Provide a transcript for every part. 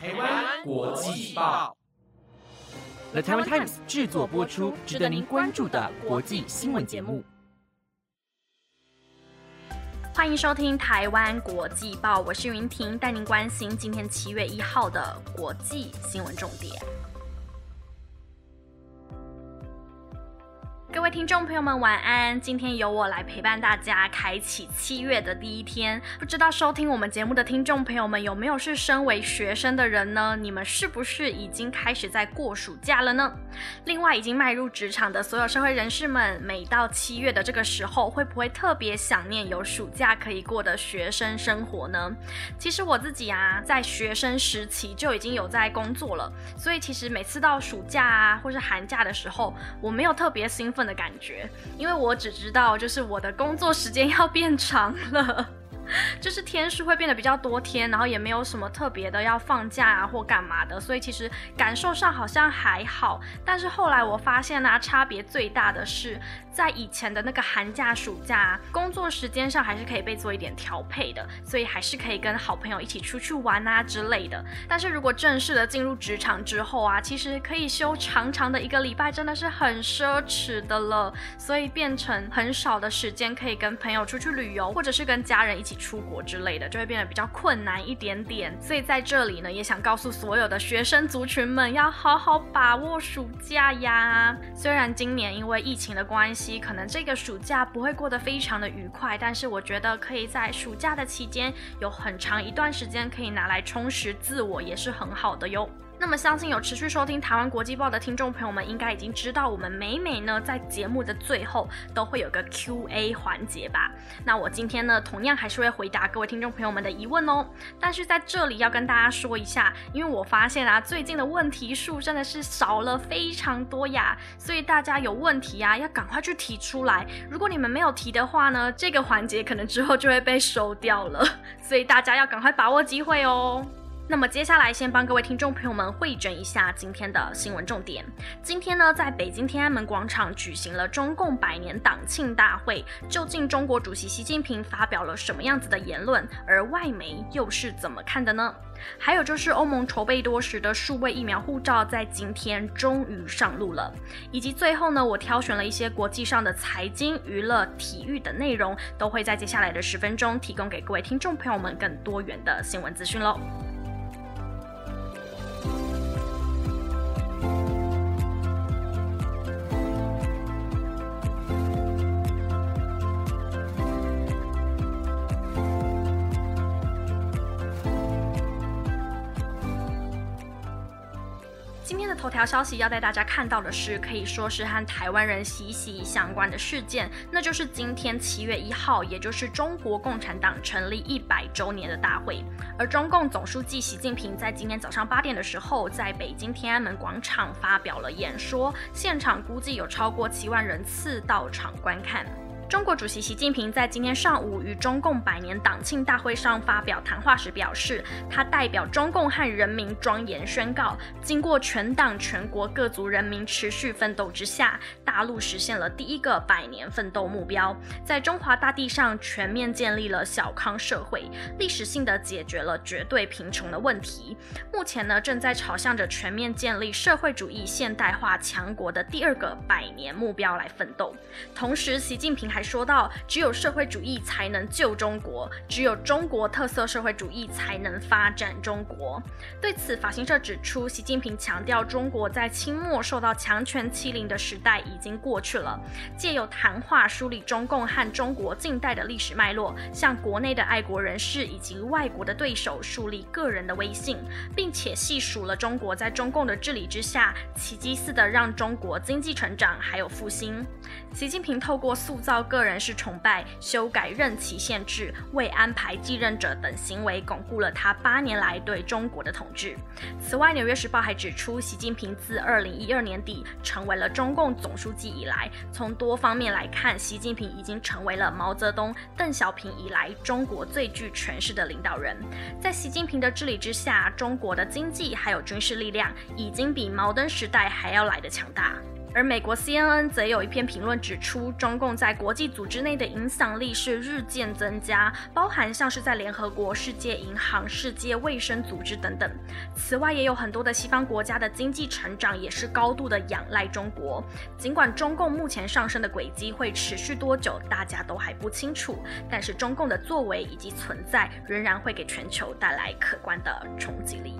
台湾国际报，The Taiwan Times 制作播出，值得您关注的国际新闻节目。欢迎收听台湾国际报，我是云婷，带您关心今天七月一号的国际新闻重点。各位听众朋友们，晚安！今天由我来陪伴大家，开启七月的第一天。不知道收听我们节目的听众朋友们有没有是身为学生的人呢？你们是不是已经开始在过暑假了呢？另外，已经迈入职场的所有社会人士们，每到七月的这个时候，会不会特别想念有暑假可以过的学生生活呢？其实我自己啊，在学生时期就已经有在工作了，所以其实每次到暑假啊，或是寒假的时候，我没有特别兴奋。的感觉，因为我只知道，就是我的工作时间要变长了。就是天数会变得比较多天，然后也没有什么特别的要放假啊或干嘛的，所以其实感受上好像还好。但是后来我发现呢，差别最大的是在以前的那个寒假、暑假，工作时间上还是可以被做一点调配的，所以还是可以跟好朋友一起出去玩啊之类的。但是如果正式的进入职场之后啊，其实可以休长长的一个礼拜，真的是很奢侈的了，所以变成很少的时间可以跟朋友出去旅游，或者是跟家人一起。出国之类的就会变得比较困难一点点，所以在这里呢，也想告诉所有的学生族群们，要好好把握暑假呀。虽然今年因为疫情的关系，可能这个暑假不会过得非常的愉快，但是我觉得可以在暑假的期间有很长一段时间可以拿来充实自我，也是很好的哟。那么，相信有持续收听台湾国际报的听众朋友们，应该已经知道，我们每每呢在节目的最后都会有个 Q&A 环节吧？那我今天呢，同样还是会回答各位听众朋友们的疑问哦。但是在这里要跟大家说一下，因为我发现啊，最近的问题数真的是少了非常多呀，所以大家有问题呀，要赶快去提出来。如果你们没有提的话呢，这个环节可能之后就会被收掉了，所以大家要赶快把握机会哦。那么接下来，先帮各位听众朋友们汇整一下今天的新闻重点。今天呢，在北京天安门广场举行了中共百年党庆大会，究竟中国主席习近平发表了什么样子的言论，而外媒又是怎么看的呢？还有就是欧盟筹备多时的数位疫苗护照，在今天终于上路了。以及最后呢，我挑选了一些国际上的财经、娱乐、体育等内容，都会在接下来的十分钟提供给各位听众朋友们更多元的新闻资讯喽。头条消息要带大家看到的是，可以说是和台湾人息息相关的事件，那就是今天七月一号，也就是中国共产党成立一百周年的大会。而中共总书记习近平在今天早上八点的时候，在北京天安门广场发表了演说，现场估计有超过七万人次到场观看。中国主席习近平在今天上午与中共百年党庆大会上发表谈话时表示，他代表中共和人民庄严宣告，经过全党全国各族人民持续奋斗之下，大陆实现了第一个百年奋斗目标，在中华大地上全面建立了小康社会，历史性的解决了绝对贫穷的问题。目前呢，正在朝向着全面建立社会主义现代化强国的第二个百年目标来奋斗。同时，习近平还。还说到，只有社会主义才能救中国，只有中国特色社会主义才能发展中国。对此，法新社指出，习近平强调，中国在清末受到强权欺凌的时代已经过去了，借由谈话梳理中共和中国近代的历史脉络，向国内的爱国人士以及外国的对手树立个人的威信，并且细数了中国在中共的治理之下，奇迹似的让中国经济成长还有复兴。习近平透过塑造。个人是崇拜、修改任期限制、未安排继任者等行为，巩固了他八年来对中国的统治。此外，《纽约时报》还指出，习近平自二零一二年底成为了中共总书记以来，从多方面来看，习近平已经成为了毛泽东、邓小平以来中国最具权势的领导人。在习近平的治理之下，中国的经济还有军事力量已经比毛登时代还要来得强大。而美国 CNN 则有一篇评论指出，中共在国际组织内的影响力是日渐增加，包含像是在联合国、世界银行、世界卫生组织等等。此外，也有很多的西方国家的经济成长也是高度的仰赖中国。尽管中共目前上升的轨迹会持续多久，大家都还不清楚，但是中共的作为以及存在仍然会给全球带来可观的冲击力。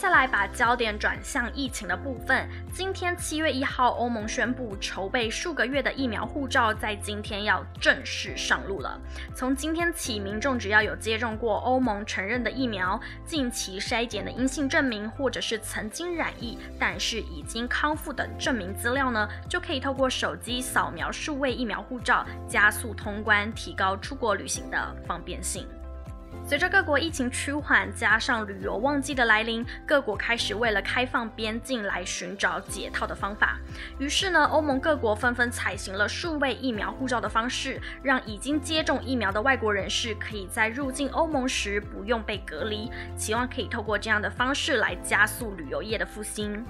下来把焦点转向疫情的部分。今天七月一号，欧盟宣布筹备数个月的疫苗护照在今天要正式上路了。从今天起，民众只要有接种过欧盟承认的疫苗、近期筛检的阴性证明，或者是曾经染疫但是已经康复等证明资料呢，就可以透过手机扫描数位疫苗护照，加速通关，提高出国旅行的方便性。随着各国疫情趋缓，加上旅游旺季的来临，各国开始为了开放边境来寻找解套的方法。于是呢，欧盟各国纷纷采行了数位疫苗护照的方式，让已经接种疫苗的外国人士可以在入境欧盟时不用被隔离，期望可以透过这样的方式来加速旅游业的复兴。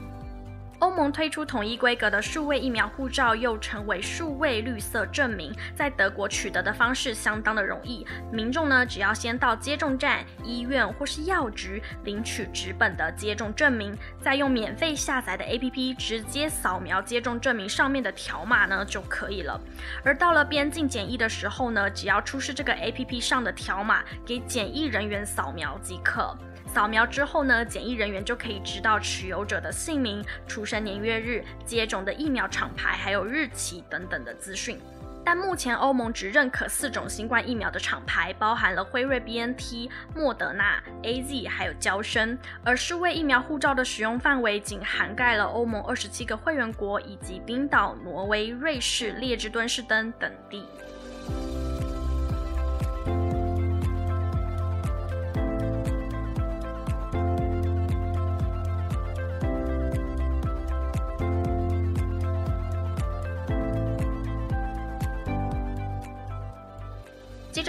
欧盟推出统一规格的数位疫苗护照，又称为数位绿色证明，在德国取得的方式相当的容易。民众呢，只要先到接种站、医院或是药局领取纸本的接种证明，再用免费下载的 APP 直接扫描接种证明上面的条码呢就可以了。而到了边境检疫的时候呢，只要出示这个 APP 上的条码给检疫人员扫描即可。扫描之后呢，检疫人员就可以知道持有者的姓名、出生年月日、接种的疫苗厂牌还有日期等等的资讯。但目前欧盟只认可四种新冠疫苗的厂牌，包含了辉瑞、BNT、莫德纳、AZ 还有交生。而数位疫苗护照的使用范围仅涵盖了欧盟二十七个会员国以及冰岛、挪威、瑞士、列支敦士登等地。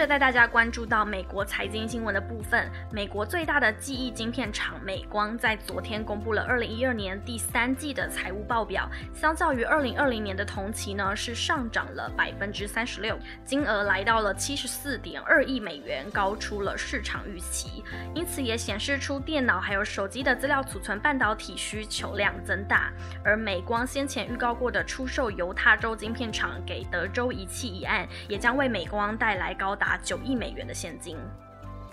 着带大家关注到美国财经新闻的部分。美国最大的记忆晶片厂美光在昨天公布了二零一二年第三季的财务报表，相较于二零二零年的同期呢，是上涨了百分之三十六，金额来到了七十四点二亿美元，高出了市场预期。因此也显示出电脑还有手机的资料储存半导体需求量增大。而美光先前预告过的出售犹他州晶片厂给德州仪器一案，也将为美光带来高。达九亿美元的现金。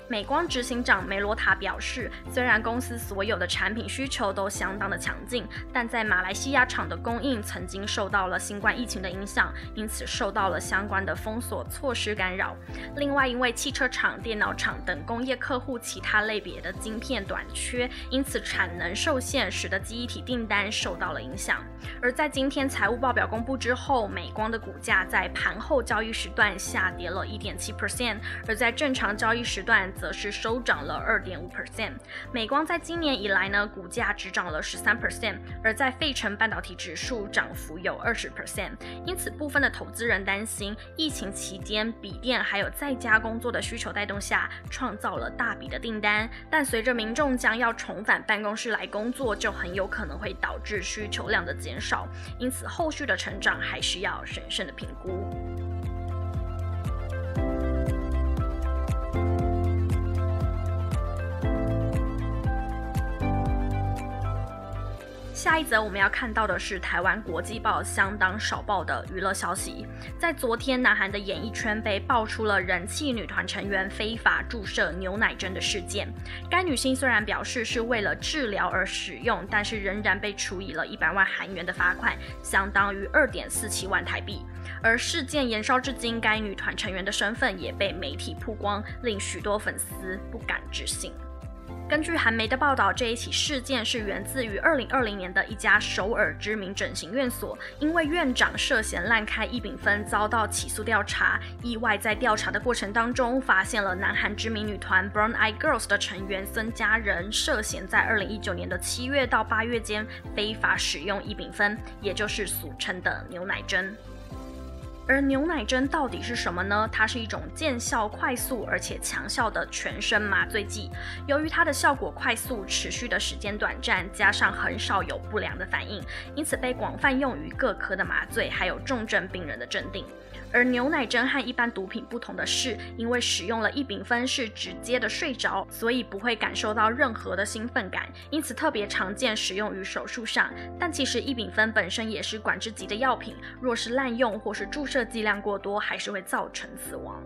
美光执行长梅罗塔表示，虽然公司所有的产品需求都相当的强劲，但在马来西亚厂的供应曾经受到了新冠疫情的影响，因此受到了相关的封锁措施干扰。另外，因为汽车厂、电脑厂等工业客户其他类别的晶片短缺，因此产能受限，使得记忆体订单受到了影响。而在今天财务报表公布之后，美光的股价在盘后交易时段下跌了一点七 percent，而在正常交易时段。则是收涨了二点五 percent。美光在今年以来呢，股价只涨了十三 percent，而在费城半导体指数涨幅有二十 percent。因此，部分的投资人担心，疫情期间笔电还有在家工作的需求带动下，创造了大笔的订单。但随着民众将要重返办公室来工作，就很有可能会导致需求量的减少。因此，后续的成长还需要审慎的评估。下一则我们要看到的是台湾国际报相当少报的娱乐消息。在昨天，南韩的演艺圈被爆出了人气女团成员非法注射牛奶针的事件。该女星虽然表示是为了治疗而使用，但是仍然被处以了一百万韩元的罚款，相当于二点四七万台币。而事件延烧至今，该女团成员的身份也被媒体曝光，令许多粉丝不敢置信。根据韩媒的报道，这一起事件是源自于二零二零年的一家首尔知名整形院所，因为院长涉嫌滥开异丙酚遭到起诉调查。意外在调查的过程当中，发现了南韩知名女团 Brown Eye Girls 的成员孙佳仁涉嫌在二零一九年的七月到八月间非法使用异丙酚，也就是俗称的牛奶针。而牛奶针到底是什么呢？它是一种见效快速而且强效的全身麻醉剂。由于它的效果快速、持续的时间短暂，加上很少有不良的反应，因此被广泛用于各科的麻醉，还有重症病人的镇定。而牛奶针和一般毒品不同的是，因为使用了异丙酚是直接的睡着，所以不会感受到任何的兴奋感，因此特别常见使用于手术上。但其实异丙酚本身也是管制级的药品，若是滥用或是注射剂量过多，还是会造成死亡。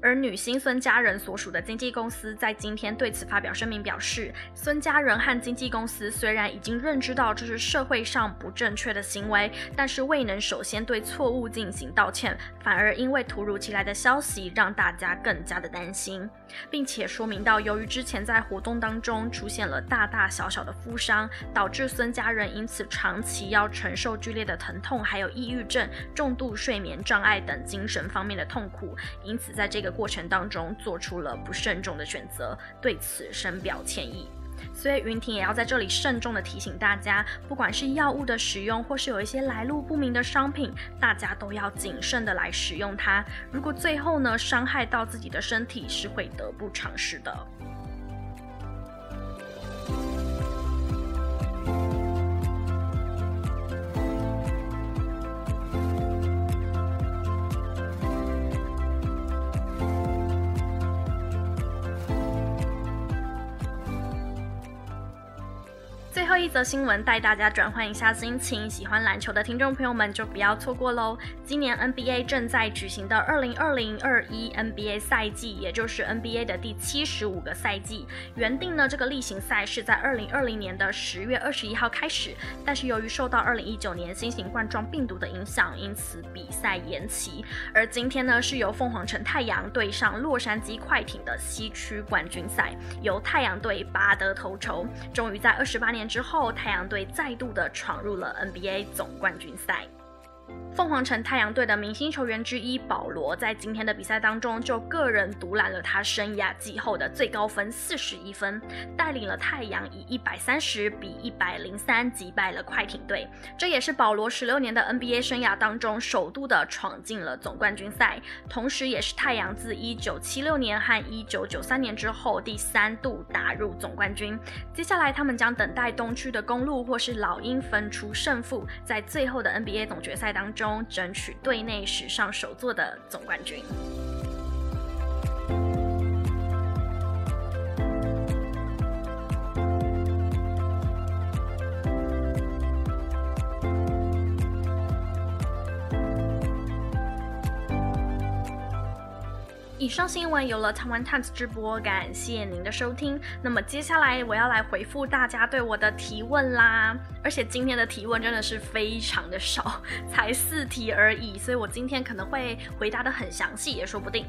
而女星孙家人所属的经纪公司在今天对此发表声明，表示孙家人和经纪公司虽然已经认知到这是社会上不正确的行为，但是未能首先对错误进行道歉，反而因为突如其来的消息让大家更加的担心，并且说明到，由于之前在活动当中出现了大大小小的负伤，导致孙家人因此长期要承受剧烈的疼痛，还有抑郁症、重度睡眠障碍等精神方面的痛苦，因此在这个。过程当中做出了不慎重的选择，对此深表歉意。所以云婷也要在这里慎重的提醒大家，不管是药物的使用，或是有一些来路不明的商品，大家都要谨慎的来使用它。如果最后呢伤害到自己的身体，是会得不偿失的。一则新闻带大家转换一下心情，喜欢篮球的听众朋友们就不要错过喽！今年 NBA 正在举行的二零二零二一 NBA 赛季，也就是 NBA 的第七十五个赛季，原定呢这个例行赛是在二零二零年的十月二十一号开始，但是由于受到二零一九年新型冠状病毒的影响，因此比赛延期。而今天呢是由凤凰城太阳对上洛杉矶快艇的西区冠军赛，由太阳队拔得头筹，终于在二十八年之。后后，太阳队再度的闯入了 NBA 总冠军赛。凤凰城太阳队的明星球员之一保罗，在今天的比赛当中就个人独揽了他生涯季后的最高分四十一分，带领了太阳以一百三十比一百零三击败了快艇队。这也是保罗十六年的 NBA 生涯当中首度的闯进了总冠军赛，同时也是太阳自一九七六年和一九九三年之后第三度打入总冠军。接下来他们将等待东区的公路或是老鹰分出胜负，在最后的 NBA 总决赛当中。争取队内史上首座的总冠军。以上新闻有了台湾 Times 直播，感谢您的收听。那么接下来我要来回复大家对我的提问啦，而且今天的提问真的是非常的少，才四题而已，所以我今天可能会回答的很详细，也说不定。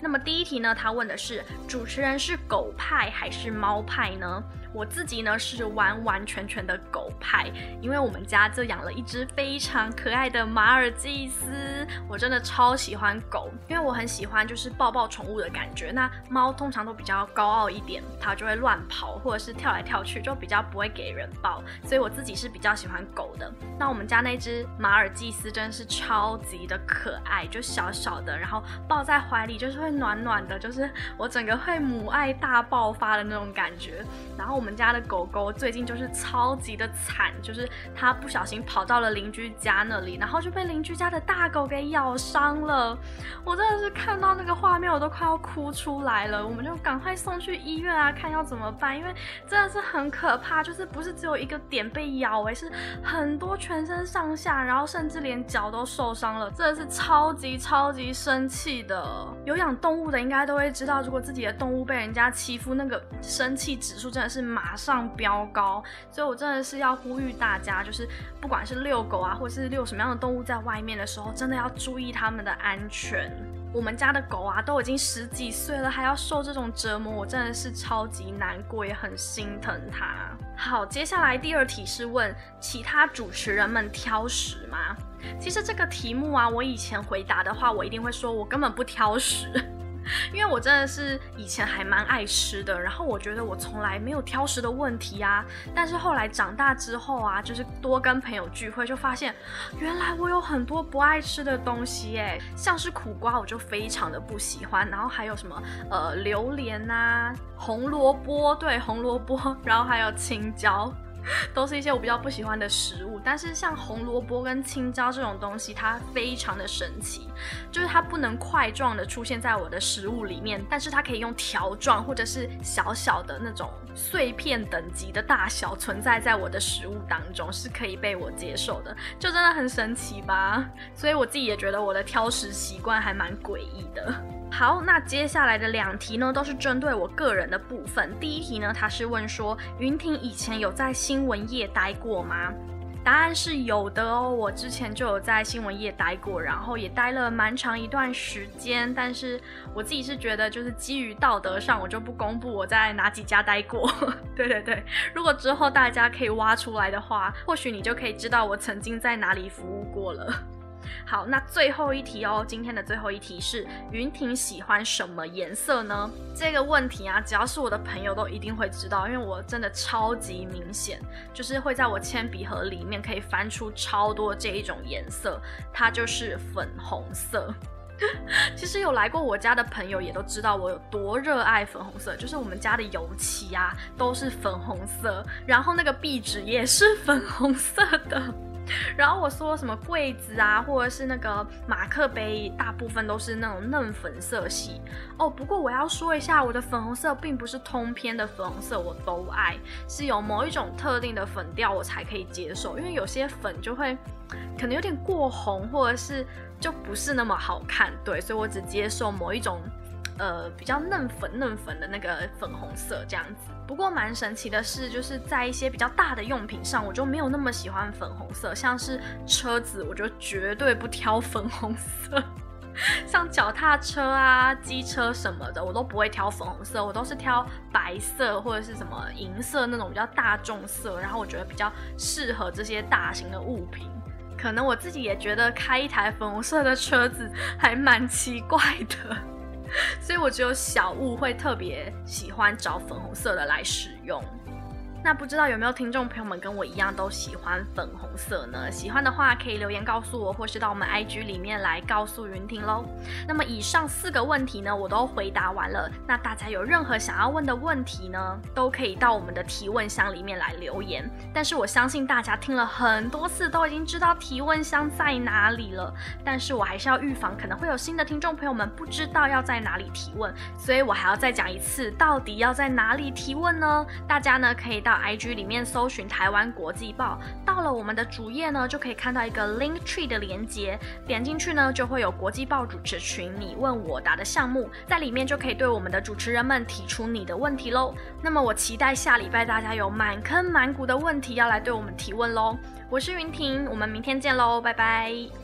那么第一题呢，他问的是主持人是狗派还是猫派呢？我自己呢是完完全全的狗派，因为我们家就养了一只非常可爱的马尔济斯，我真的超喜欢狗，因为我很喜欢就是抱抱宠物的感觉。那猫通常都比较高傲一点，它就会乱跑或者是跳来跳去，就比较不会给人抱，所以我自己是比较喜欢狗的。那我们家那只马尔济斯真的是超级的可爱，就小小的，然后抱在怀里就是会暖暖的，就是我整个会母爱大爆发的那种感觉，然后。我们家的狗狗最近就是超级的惨，就是它不小心跑到了邻居家那里，然后就被邻居家的大狗给咬伤了。我真的是看到那个画面，我都快要哭出来了。我们就赶快送去医院啊，看要怎么办，因为真的是很可怕，就是不是只有一个点被咬，而是很多全身上下，然后甚至连脚都受伤了，真的是超级超级生气的。有养动物的应该都会知道，如果自己的动物被人家欺负，那个生气指数真的是。马上飙高，所以我真的是要呼吁大家，就是不管是遛狗啊，或是遛什么样的动物在外面的时候，真的要注意它们的安全。我们家的狗啊，都已经十几岁了，还要受这种折磨，我真的是超级难过，也很心疼它。好，接下来第二题是问其他主持人们挑食吗？其实这个题目啊，我以前回答的话，我一定会说我根本不挑食。因为我真的是以前还蛮爱吃的，然后我觉得我从来没有挑食的问题啊。但是后来长大之后啊，就是多跟朋友聚会，就发现原来我有很多不爱吃的东西哎，像是苦瓜我就非常的不喜欢，然后还有什么呃榴莲啊、红萝卜，对红萝卜，然后还有青椒。都是一些我比较不喜欢的食物，但是像红萝卜跟青椒这种东西，它非常的神奇，就是它不能块状的出现在我的食物里面，但是它可以用条状或者是小小的那种碎片等级的大小存在在我的食物当中，是可以被我接受的，就真的很神奇吧？所以我自己也觉得我的挑食习惯还蛮诡异的。好，那接下来的两题呢，都是针对我个人的部分。第一题呢，他是问说，云婷以前有在新闻业待过吗？答案是有的哦，我之前就有在新闻业待过，然后也待了蛮长一段时间。但是我自己是觉得，就是基于道德上，我就不公布我在哪几家待过。对对对，如果之后大家可以挖出来的话，或许你就可以知道我曾经在哪里服务过了。好，那最后一题哦，今天的最后一题是云婷喜欢什么颜色呢？这个问题啊，只要是我的朋友都一定会知道，因为我真的超级明显，就是会在我铅笔盒里面可以翻出超多这一种颜色，它就是粉红色。其实有来过我家的朋友也都知道我有多热爱粉红色，就是我们家的油漆啊都是粉红色，然后那个壁纸也是粉红色的。然后我说什么柜子啊，或者是那个马克杯，大部分都是那种嫩粉色系哦。不过我要说一下，我的粉红色并不是通篇的粉红色我都爱，是有某一种特定的粉调我才可以接受，因为有些粉就会可能有点过红，或者是就不是那么好看，对，所以我只接受某一种。呃，比较嫩粉嫩粉的那个粉红色这样子。不过蛮神奇的是，就是在一些比较大的用品上，我就没有那么喜欢粉红色。像是车子，我就绝对不挑粉红色。像脚踏车啊、机车什么的，我都不会挑粉红色，我都是挑白色或者是什么银色那种比较大众色。然后我觉得比较适合这些大型的物品。可能我自己也觉得开一台粉红色的车子还蛮奇怪的。所以我只有小物会特别喜欢找粉红色的来使用。那不知道有没有听众朋友们跟我一样都喜欢粉红色呢？喜欢的话可以留言告诉我，或是到我们 IG 里面来告诉云婷喽。那么以上四个问题呢，我都回答完了。那大家有任何想要问的问题呢，都可以到我们的提问箱里面来留言。但是我相信大家听了很多次，都已经知道提问箱在哪里了。但是我还是要预防可能会有新的听众朋友们不知道要在哪里提问，所以我还要再讲一次，到底要在哪里提问呢？大家呢可以到 IG 里面搜寻台湾国际报，到了我们的主页呢，就可以看到一个 Link Tree 的连接，点进去呢，就会有国际报主持群你问我答的项目，在里面就可以对我们的主持人们提出你的问题喽。那么我期待下礼拜大家有满坑满谷的问题要来对我们提问喽。我是云婷，我们明天见喽，拜拜。